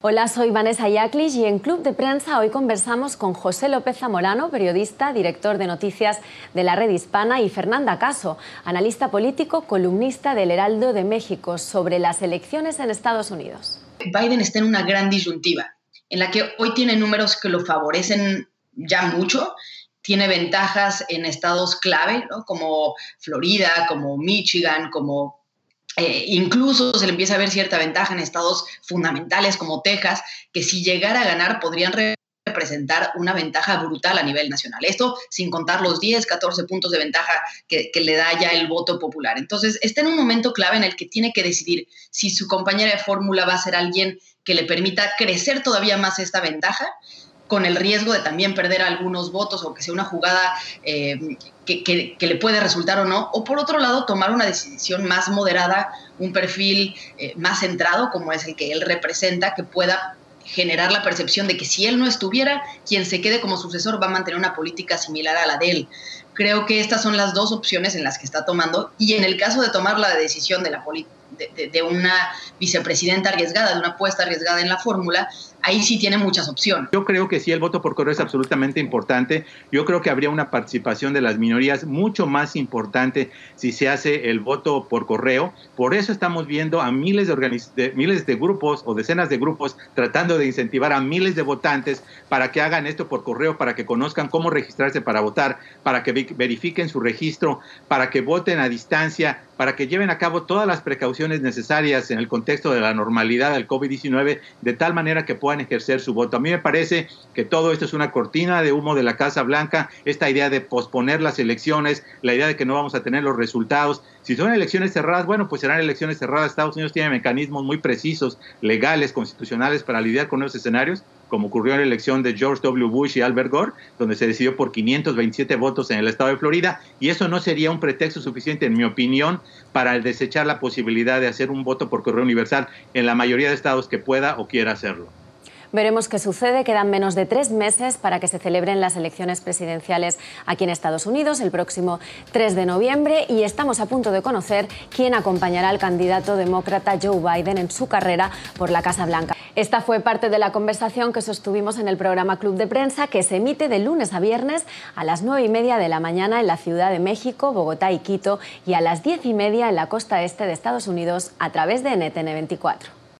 Hola, soy Vanessa Yaclis y en Club de Prensa hoy conversamos con José López Zamorano, periodista, director de noticias de la Red Hispana, y Fernanda Caso, analista político, columnista del Heraldo de México, sobre las elecciones en Estados Unidos. Biden está en una gran disyuntiva, en la que hoy tiene números que lo favorecen ya mucho, tiene ventajas en estados clave, como Florida, como Michigan, como eh, incluso se le empieza a ver cierta ventaja en estados fundamentales como Texas, que si llegara a ganar podrían representar una ventaja brutal a nivel nacional. Esto sin contar los 10, 14 puntos de ventaja que, que, le da ya el voto popular. Entonces, está en un momento clave en el que tiene que decidir si su compañera de fórmula va a ser alguien que le permita crecer todavía más esta ventaja con el riesgo de también perder algunos votos o que sea una jugada eh, que, le puede resultar o no, o por otro lado tomar una decisión más moderada, un perfil eh, más centrado como es el que él representa, que pueda generar la percepción de que si él no estuviera, quien se quede como sucesor va a mantener una política similar a la de él. Creo que estas son las dos opciones en las que está tomando y en el caso de tomar la decisión de, la de, de una vicepresidenta arriesgada, de una apuesta arriesgada en la fórmula, ahí sí tiene muchas opciones. Yo creo que sí, el voto por correo es absolutamente importante. Yo creo que habría una participación de las minorías mucho más importante si se hace el voto por correo. Por eso estamos viendo a miles de, miles de grupos o decenas de grupos tratando de incentivar a miles de votantes para que hagan esto por correo, para que conozcan cómo registrarse para votar, para que verifiquen su registro, para que voten a distancia, para que lleven a cabo todas las precauciones necesarias en el contexto de la normalidad del COVID-19, de tal manera que ejercer su voto. A mí me parece que todo esto es una cortina de humo de la Casa Blanca, esta idea de posponer las elecciones, la idea de que no vamos a tener los resultados. Si son elecciones cerradas, bueno, pues serán elecciones cerradas. Estados Unidos tiene mecanismos muy precisos, legales, constitucionales para lidiar con esos escenarios como ocurrió en la elección de George W. Bush y Albert Gore, donde se decidió por 527 votos en el estado de Florida, y eso no sería un pretexto suficiente, en mi opinión, para desechar la posibilidad de hacer un voto por correo universal en la mayoría de estados que pueda o quiera hacerlo. Veremos qué sucede. Quedan menos de tres meses para que se celebren las elecciones presidenciales aquí en Estados Unidos el próximo 3 de noviembre y estamos a punto de conocer quién acompañará al candidato demócrata Joe Biden en su carrera por la Casa Blanca. Esta fue parte de la conversación que sostuvimos en el programa Club de Prensa que se emite de lunes a viernes a las 9 y media de la mañana en la Ciudad de México, Bogotá y Quito y a las 10 y media en la costa este de Estados Unidos a través de NTN 24.